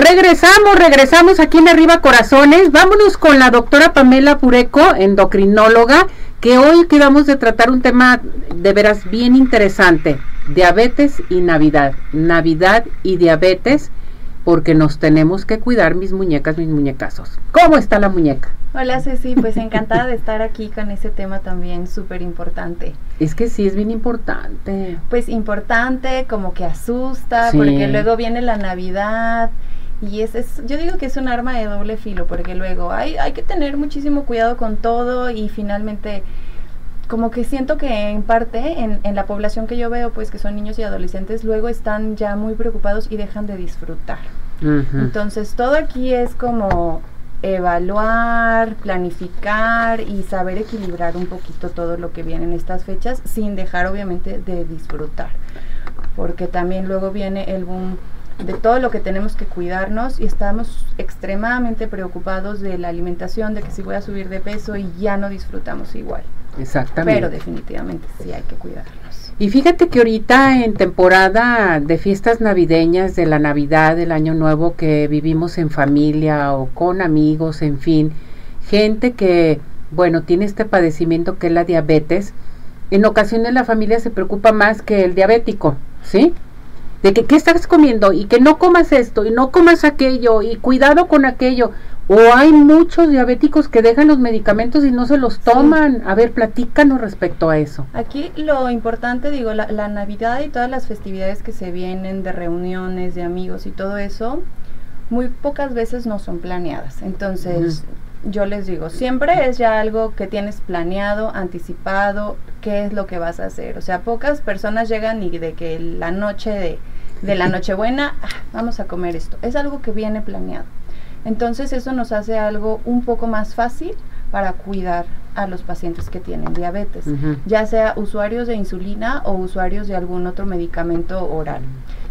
Regresamos, regresamos aquí en Arriba Corazones. Vámonos con la doctora Pamela Pureco, endocrinóloga, que hoy quedamos de tratar un tema de veras bien interesante, diabetes y Navidad. Navidad y diabetes, porque nos tenemos que cuidar mis muñecas, mis muñecazos. ¿Cómo está la muñeca? Hola Ceci, pues encantada de estar aquí con ese tema también súper importante. Es que sí, es bien importante. Pues importante, como que asusta, porque luego viene la Navidad y es, es, yo digo que es un arma de doble filo, porque luego hay, hay que tener muchísimo cuidado con todo y finalmente como que siento que en parte en, en, la población que yo veo, pues que son niños y adolescentes, luego están ya muy preocupados y dejan de disfrutar. Entonces todo aquí es como evaluar, planificar y saber equilibrar un poquito todo lo que viene en estas fechas sin dejar obviamente de disfrutar. Porque también luego viene el boom de todo lo que tenemos que cuidarnos y estamos extremadamente preocupados de la alimentación, de que si voy a subir de peso y ya no disfrutamos igual. Exactamente. Pero definitivamente sí hay que cuidarnos. Y fíjate que ahorita en temporada de fiestas navideñas, de la Navidad, del Año Nuevo que vivimos en familia o con amigos, en fin, gente que, bueno, tiene este padecimiento que es la diabetes, en ocasiones la familia se preocupa más que el diabético, ¿sí? De que qué estás comiendo y que no comas esto y no comas aquello y cuidado con aquello. O hay muchos diabéticos que dejan los medicamentos y no se los toman. A ver, platícanos respecto a eso. Aquí lo importante, digo, la, Navidad y todas las festividades que se vienen de reuniones, de amigos y todo eso, muy pocas veces no son planeadas. Entonces, yo les digo, siempre es ya algo que tienes planeado, anticipado, qué es lo que vas a hacer. O sea, pocas personas llegan y de que la noche de, de la Nochebuena, ah, vamos a comer esto. Es algo que viene planeado. Entonces eso nos hace algo un poco más fácil para cuidar a los pacientes que tienen diabetes, ya sea usuarios de insulina o usuarios de algún otro medicamento oral.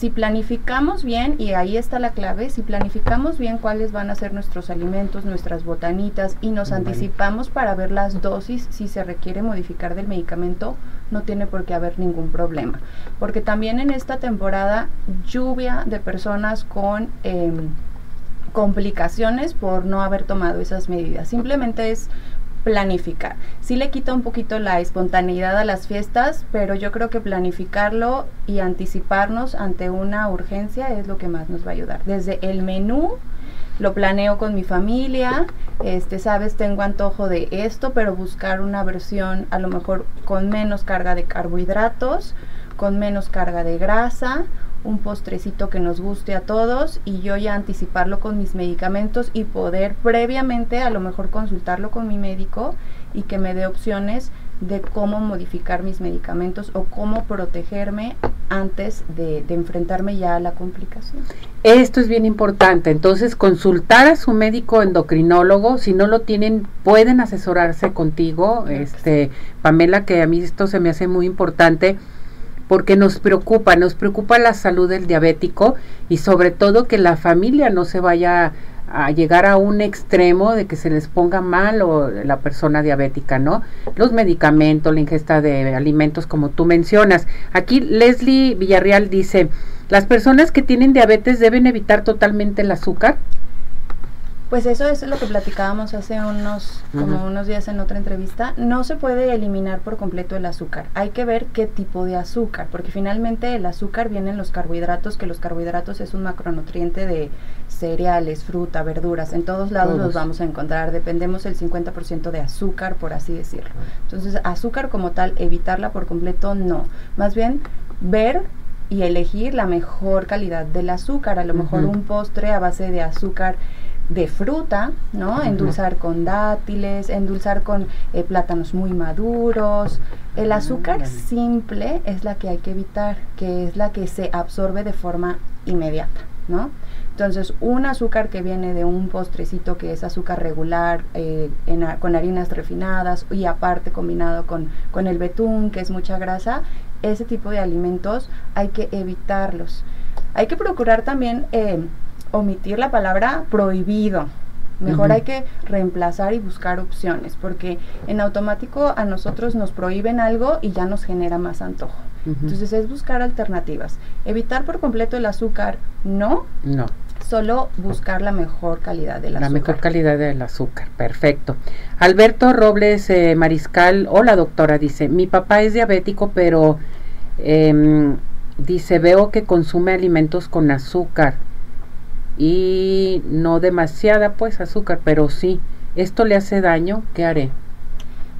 Si planificamos bien, y ahí está la clave, si planificamos bien cuáles van a ser nuestros alimentos, nuestras botanitas, y nos anticipamos para ver las dosis, si se requiere modificar del medicamento, no tiene por qué haber ningún problema. Porque también en esta temporada, lluvia de personas con... Em, complicaciones por no haber tomado esas medidas. Simplemente es planificar. Sí le quita un poquito la espontaneidad a las fiestas, pero yo creo que planificarlo y anticiparnos ante una urgencia es lo que más nos va a ayudar. Desde el menú lo planeo con mi familia, este, sabes, tengo antojo de esto, pero buscar una versión a lo mejor con menos carga de carbohidratos, con menos carga de grasa un postrecito que nos guste a todos y yo ya anticiparlo con mis medicamentos y poder previamente a lo mejor consultarlo con mi médico y que me dé opciones de cómo modificar mis medicamentos o cómo protegerme antes de, enfrentarme ya a la complicación. Esto es bien importante, entonces consultar a su médico endocrinólogo, si no lo tienen, pueden asesorarse contigo, este Pamela, que a mí esto se me hace muy importante porque nos preocupa, nos preocupa la salud del diabético y sobre todo que la familia no se vaya a llegar a un extremo de que se les ponga mal o la persona diabética, ¿no? Los medicamentos, la ingesta de alimentos como tú mencionas. Aquí Leslie Villarreal dice, las personas que tienen diabetes deben evitar totalmente el azúcar. Pues eso es lo que platicábamos hace unos, como unos días en otra entrevista. No se puede eliminar por completo el azúcar. Hay que ver qué tipo de azúcar, porque finalmente el azúcar viene en los carbohidratos, que los carbohidratos es un macronutriente de cereales, fruta, verduras. En todos lados los vamos a encontrar. Dependemos el 50% de azúcar, por así decirlo. Entonces, azúcar como tal, evitarla por completo, no. Más bien, ver y elegir la mejor calidad del azúcar. A lo mejor un postre a base de azúcar de fruta, ¿no? Endulzar con dátiles, endulzar con eh, plátanos muy maduros. El azúcar simple es la que hay que evitar, que es la que se absorbe de forma inmediata, ¿no? Entonces, un azúcar que viene de un postrecito que es azúcar regular, eh, con harinas refinadas y aparte combinado con, con el betún, que es mucha grasa, ese tipo de alimentos hay que evitarlos. Hay que procurar también eh, omitir la palabra prohibido. Mejor hay que reemplazar y buscar opciones, porque en automático a nosotros nos prohíben algo y ya nos genera más antojo. Entonces es buscar alternativas. Evitar por completo el azúcar, no. No. solo buscar la mejor calidad del azúcar. La mejor calidad del azúcar, perfecto. Alberto Robles eh, Mariscal, hola doctora, dice, mi papá es diabético, pero em, dice, veo que consume alimentos con azúcar y no demasiada pues azúcar, pero sí, ¿esto le hace daño? ¿Qué haré?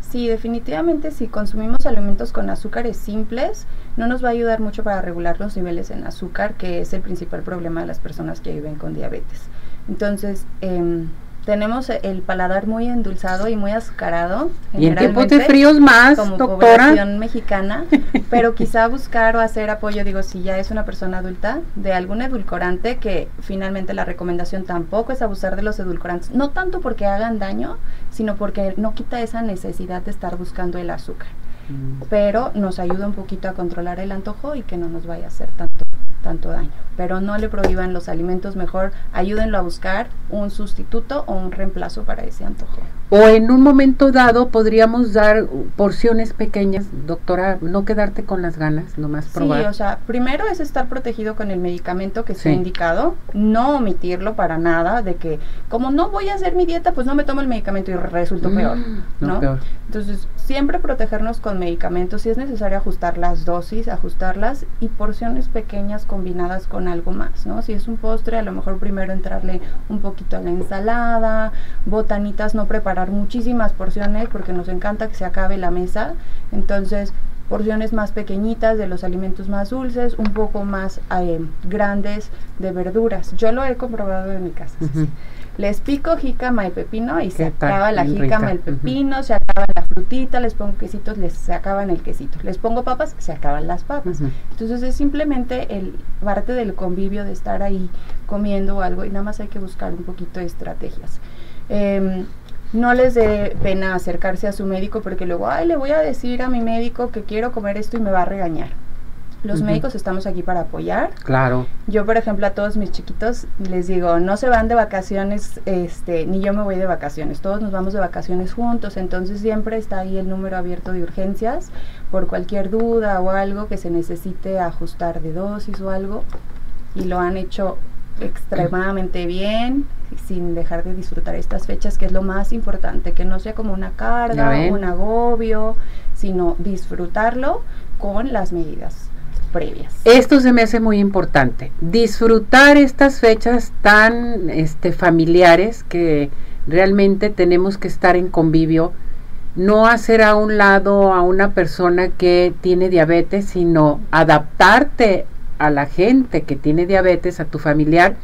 Sí, definitivamente si consumimos alimentos con azúcares simples, no nos va a ayudar mucho para regular los niveles en azúcar, que es el principal problema de las personas que viven con diabetes. Entonces, eh, tenemos el paladar muy endulzado y muy azucarado. Y en tiempos de fríos más, como doctora. población mexicana, pero quizá buscar o hacer apoyo, digo, si ya es una persona adulta, de algún edulcorante, que finalmente la recomendación tampoco es abusar de los edulcorantes, no tanto porque hagan daño, sino porque no quita esa necesidad de estar buscando el azúcar. Mm. Pero nos ayuda un poquito a controlar el antojo y que no nos vaya a hacer tanto tanto daño. Pero no le prohíban los alimentos, mejor ayúdenlo a buscar un sustituto o un reemplazo para ese antojo. O en un momento dado podríamos dar porciones pequeñas, doctora, no quedarte con las ganas, nomás probar. Sí, o sea, primero es estar protegido con el medicamento que se ha indicado, no omitirlo para nada, de que como no voy a hacer mi dieta, pues no me tomo el medicamento y resulto mm, peor, ¿no? Entonces, siempre protegernos con medicamentos, si es necesario ajustar las dosis, ajustarlas y porciones pequeñas combinadas con algo más, ¿no? Si es un postre, a lo mejor primero entrarle un poquito a la ensalada, botanitas no preparar muchísimas porciones porque nos encanta que se acabe la mesa. Entonces, porciones más pequeñitas de los alimentos más dulces, un poco más eh, grandes de verduras. Yo lo he comprobado en mi casa. Les pico jícama y pepino y se acaba la jícama, el pepino, se acaba la frutita, les pongo quesitos, les, se acaban el quesito. Les pongo papas, se acaban las papas. Entonces es simplemente el parte del convivio de estar ahí comiendo algo y nada más hay que buscar un poquito de estrategias. Em, no les dé pena acercarse a su médico porque luego, ay, le voy a decir a mi médico que quiero comer esto y me va a regañar. Los médicos estamos aquí para apoyar. Claro. Yo, por ejemplo, a todos mis chiquitos les digo, no se van de vacaciones, este, ni yo me voy de vacaciones. Todos nos vamos de vacaciones juntos, entonces siempre está ahí el número abierto de urgencias por cualquier duda o algo que se necesite ajustar de dosis o algo. Y lo han hecho extremadamente bien sin dejar de disfrutar estas fechas, que es lo más importante, que no sea como una carga, un agobio, sino disfrutarlo con las medidas previas. Esto se me hace muy importante, disfrutar estas fechas tan este, familiares que realmente tenemos que estar en convivio, no hacer a un lado a una persona que tiene diabetes, sino adaptarte a la gente que tiene diabetes, a tu familiar,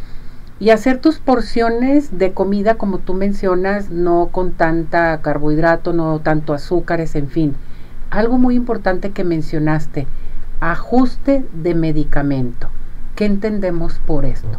y hacer tus porciones de comida como tú mencionas, no con tanta carbohidrato, no tanto azúcares, en fin. Algo muy importante que mencionaste, ajuste de medicamento. ¿Qué entendemos por esto?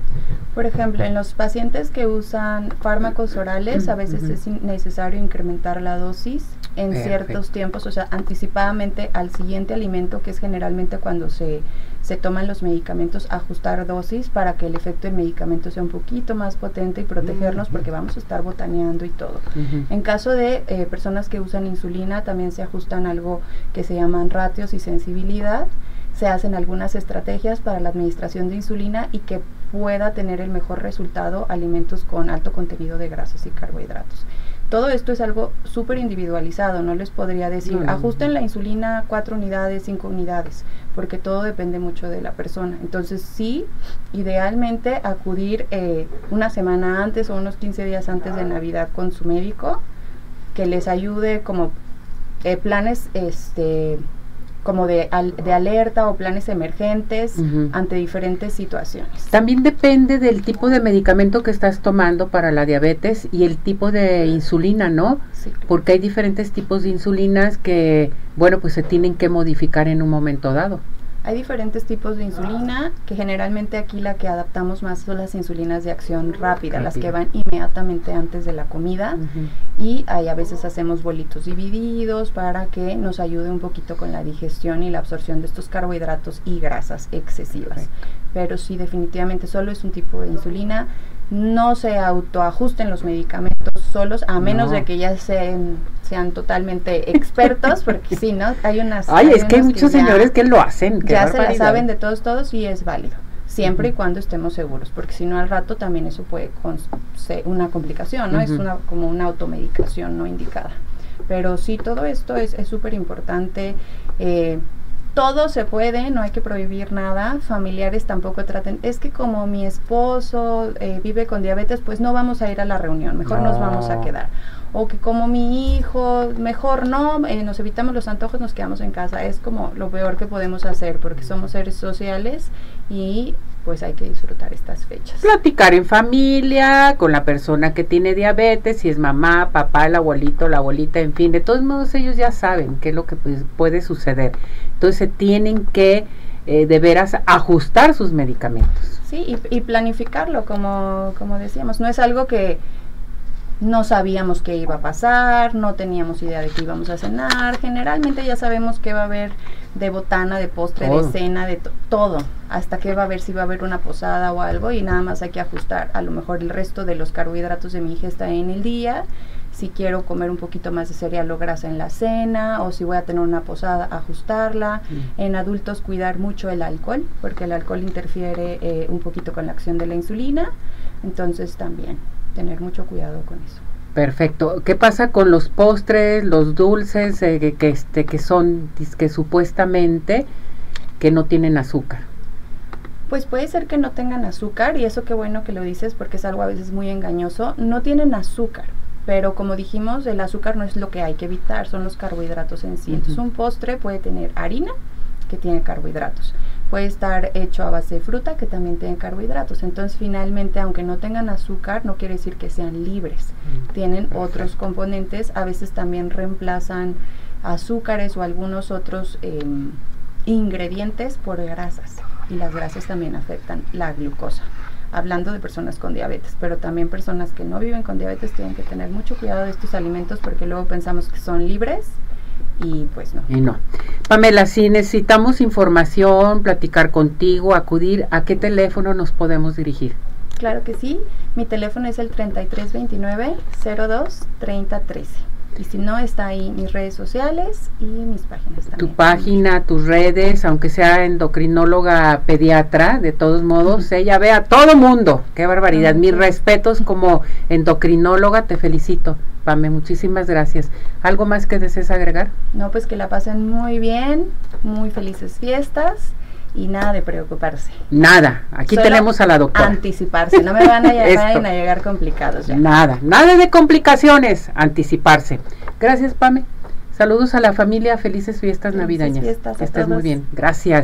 Por ejemplo, en los pacientes que usan fármacos orales, a veces es necesario incrementar la dosis en ciertos tiempos, o sea, anticipadamente al siguiente alimento, que es generalmente cuando se, se toman los medicamentos, ajustar dosis para que el efecto del medicamento sea un poquito más potente y protegernos, porque vamos a estar botaneando y todo. En caso de eh, personas que usan insulina, también se ajustan algo que se llaman ratios y sensibilidad se hacen algunas estrategias para la administración de insulina y que pueda tener el mejor resultado alimentos con alto contenido de grasas y carbohidratos. Todo esto es algo súper individualizado, no les podría decir, ajusten la insulina cuatro unidades, cinco unidades, porque todo depende mucho de la persona. Entonces sí, idealmente acudir eh, una semana antes o unos 15 días antes de Navidad con su médico, que les ayude como eh, planes este, como de, de alerta o planes emergentes ante diferentes situaciones. También depende del tipo de medicamento que estás tomando para la diabetes y el tipo de insulina, ¿no? Sí. Porque hay diferentes tipos de insulinas que, bueno, pues se tienen que modificar en un momento dado. Hay diferentes tipos de insulina, que generalmente aquí la que adaptamos más son las insulinas de acción rápida, las que van inmediatamente antes de la comida. Y ahí a veces hacemos bolitos divididos para que nos ayude un poquito con la digestión y la absorción de estos carbohidratos y grasas excesivas. Pero sí, definitivamente solo es un tipo de insulina no se autoajusten los medicamentos solos, a menos de que ya sean, sean totalmente expertos, porque si ¿no? Hay unas... Ay, es que hay muchos señores que lo hacen. ya se la saben de todos, todos y es válido. siempre y cuando estemos seguros, porque si no al rato también eso puede ser una complicación, ¿no? Es una como una automedicación no indicada. Pero sí, todo esto es súper importante. Eh, todo se puede, no hay que prohibir nada, familiares tampoco traten, es que como mi esposo eh, vive con diabetes, pues no vamos a ir a la reunión, mejor nos vamos a quedar. O que como mi hijo, mejor no, eh, nos evitamos los antojos, nos quedamos en casa. Es como lo peor que podemos hacer porque somos seres sociales y pues hay que disfrutar estas fechas. Platicar en familia, con la persona que tiene diabetes, si es mamá, papá, el abuelito, la abuelita, en fin, de todos modos ellos ya saben qué es lo que pues, puede suceder. Entonces tienen que eh, de veras ajustar sus medicamentos. Sí, y, y planificarlo, como, como decíamos, no es algo que no sabíamos qué iba a pasar, no teníamos idea de qué íbamos a cenar. Generalmente ya sabemos qué va a haber de botana, de postre, de cena, de todo. Hasta qué va a haber, si va a haber una posada o algo y nada más hay que ajustar. A lo mejor el resto de los carbohidratos de mi ingesta en el día. Si quiero comer un poquito más de cereal o grasa en la cena o si voy a tener una posada, ajustarla. Mm. En adultos cuidar mucho el alcohol porque el alcohol interfiere eh, un poquito con la acción de la insulina. Entonces también tener mucho cuidado con eso. Perfecto. ¿Qué pasa con los postres, los dulces eh, que, este, que son que supuestamente que no tienen azúcar? Pues puede ser que no tengan azúcar y eso qué bueno que lo dices porque es algo a veces muy engañoso. No tienen azúcar, pero como dijimos, el azúcar no es lo que hay que evitar, son los carbohidratos en sí. Entonces un postre puede tener harina que tiene carbohidratos puede estar hecho a base de fruta que también tiene carbohidratos. Entonces, finalmente, aunque no tengan azúcar, no quiere decir que sean libres. Mm, tienen otros componentes, a veces también reemplazan azúcares o algunos otros em, ingredientes por grasas. Y las grasas también afectan la glucosa. Hablando de personas con diabetes, pero también personas que no viven con diabetes tienen que tener mucho cuidado de estos alimentos porque luego pensamos que son libres y pues no. Y no. Pamela, si necesitamos información, platicar contigo, acudir, ¿a qué teléfono nos podemos dirigir? Claro que sí, mi teléfono es el 3329-02-3013. Y si no, está ahí mis redes sociales y mis páginas también. Tu página, tus redes, aunque sea endocrinóloga pediatra, de todos modos, ella ve a todo mundo. Qué barbaridad. Mis respetos como endocrinóloga, te felicito. Pame, muchísimas gracias. ¿Algo más que desees agregar? No, pues que la pasen muy bien, muy felices fiestas y nada de preocuparse. Nada, aquí tenemos a la doctora. Anticiparse, no me van a, llegar, a llegar complicados ya. Nada, nada de complicaciones, anticiparse. Gracias, Pame. Saludos a la familia, felices fiestas navideñas. Fiestas que estés muy bien. Gracias.